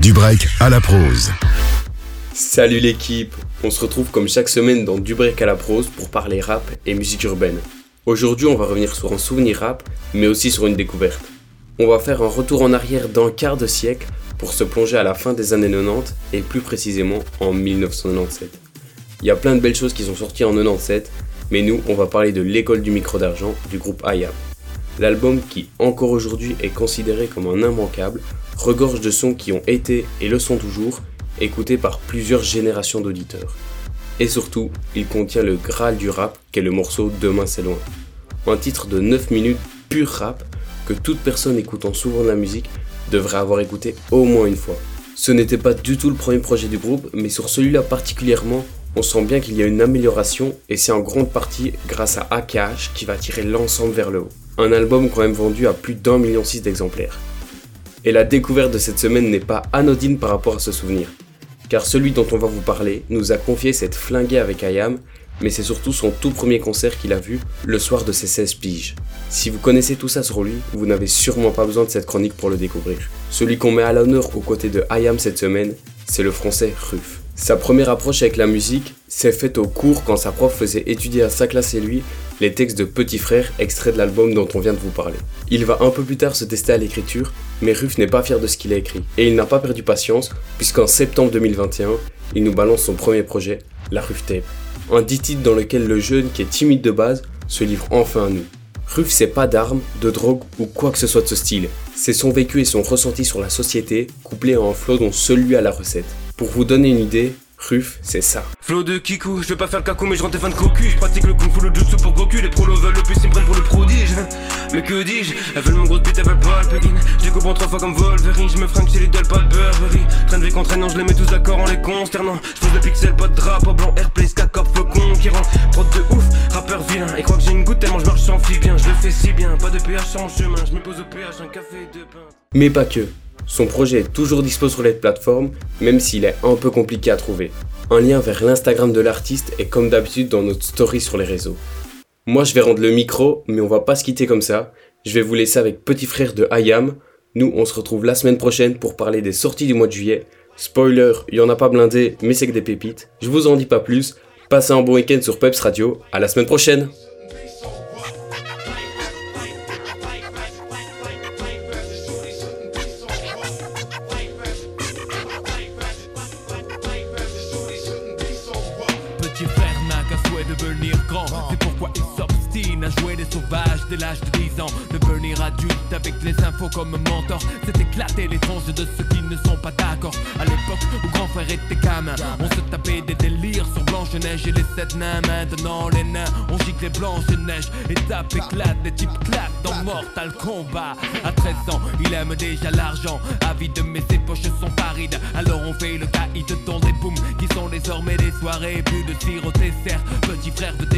Du break à la prose. Salut l'équipe On se retrouve comme chaque semaine dans Du break à la prose pour parler rap et musique urbaine. Aujourd'hui on va revenir sur un souvenir rap, mais aussi sur une découverte. On va faire un retour en arrière d'un quart de siècle pour se plonger à la fin des années 90 et plus précisément en 1997. Il y a plein de belles choses qui sont sorties en 97, mais nous on va parler de l'école du micro d'argent du groupe IAM. L'album qui encore aujourd'hui est considéré comme un immanquable regorge de sons qui ont été et le sont toujours écoutés par plusieurs générations d'auditeurs. Et surtout, il contient le graal du rap qu'est le morceau Demain c'est loin. Un titre de 9 minutes pur rap que toute personne écoutant souvent de la musique devrait avoir écouté au moins une fois. Ce n'était pas du tout le premier projet du groupe, mais sur celui-là particulièrement, on sent bien qu'il y a une amélioration et c'est en grande partie grâce à AKH qui va tirer l'ensemble vers le haut. Un album quand même vendu à plus d'un million six d'exemplaires. Et la découverte de cette semaine n'est pas anodine par rapport à ce souvenir. Car celui dont on va vous parler nous a confié cette flinguée avec Ayam, mais c'est surtout son tout premier concert qu'il a vu le soir de ses 16 piges. Si vous connaissez tout ça sur lui, vous n'avez sûrement pas besoin de cette chronique pour le découvrir. Celui qu'on met à l'honneur aux côtés de Ayam cette semaine, c'est le français Ruff. Sa première approche avec la musique s'est faite au cours quand sa prof faisait étudier à sa classe et lui les textes de Petit Frère extraits de l'album dont on vient de vous parler. Il va un peu plus tard se tester à l'écriture, mais Ruff n'est pas fier de ce qu'il a écrit. Et il n'a pas perdu patience, puisqu'en septembre 2021, il nous balance son premier projet, la Ruff Tape. Un dit titre dans lequel le jeune, qui est timide de base, se livre enfin à nous. Ruff c'est pas d'armes, de drogue ou quoi que ce soit de ce style. C'est son vécu et son ressenti sur la société, couplé à un flow dont seul lui a la recette. Pour vous donner une idée, Ruff, c'est ça. Flow de Kiku, je vais pas faire le cacou mais je rentre fan de cocu. Je pratique le kung fu, le jutsu pour Goku. Les prolos veulent le plus, ils me prennent pour le prodige. Mais que dis-je? Elles veulent mon gros bite, elles veulent pas le Je comprends trois fois comme Wolverine, je me fringue chez Lidl, pas de Burberry. Train de vie contraignant, je les mets tous d'accord en les consternant. Je pose des pixels, pas de drapeau blanc, airplay, skacop, feu conquérant. Prod de ouf, rappeur vilain. Et crois que j'ai une goutte tellement je marche sans fil bien. Je le fais si bien, pas de PH en chemin Je me pose au PH, un café de pain. Mais pas que. Son projet est toujours dispo sur les plateformes, même s'il est un peu compliqué à trouver. Un lien vers l'Instagram de l'artiste est comme d'habitude dans notre story sur les réseaux. Moi je vais rendre le micro, mais on va pas se quitter comme ça. Je vais vous laisser avec Petit Frère de Ayam. Nous on se retrouve la semaine prochaine pour parler des sorties du mois de juillet. Spoiler, il y en a pas blindé, mais c'est que des pépites. Je vous en dis pas plus. Passez un bon week-end sur Peps Radio. À la semaine prochaine. Jouer des sauvages dès l'âge de 10 ans. Devenir adulte avec les infos comme mentor C'est éclater les tranches de ceux qui ne sont pas d'accord. À l'époque où grand frère était gamin On se tapait des délires sur Blanche-Neige et les sept nains Maintenant les nains on gicle les Blanche-Neige Étape éclate, les types claquent dans Mortal Kombat. À 13 ans il aime déjà l'argent Avide mais ses poches sont parides. Alors on fait le caïd dans des booms Qui sont désormais des soirées Plus de sirop dessert. Petit frère pierres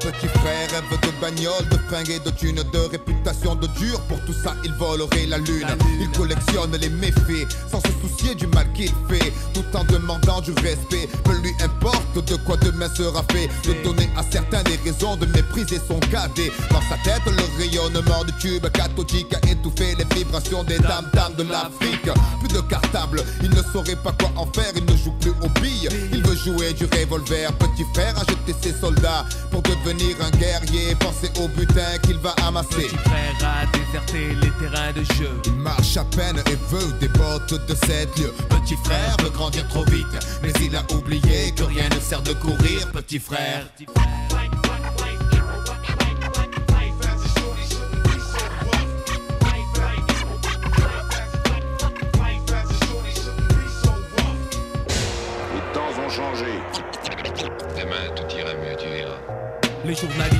Petit frère rêve de bagnole, de fringues et de thunes, de réputation de dur. Pour tout ça, il volerait la lune. Il collectionne les méfaits sans se soucier du mal qu'il fait, tout en demandant du respect. Peu lui importe de quoi demain sera fait. De donner à certains des raisons de mépriser son cadet. Dans sa tête, le rayonnement du tube cathodique a étouffé les vibrations des dames dames de l'Afrique. Plus de cartable, il ne saurait pas quoi en faire. Il ne joue plus aux billes, il veut jouer du revolver. Petit frère a jeté ses soldats pour devenir un guerrier. Pensez au butin qu'il va amasser. Petit frère a déserté les terrains de jeu Il marche à peine et veut des bottes de sept lieues. Petit frère veut grandir trop vite, mais il a oublié que rien ne sert de courir. Petit frère. Ont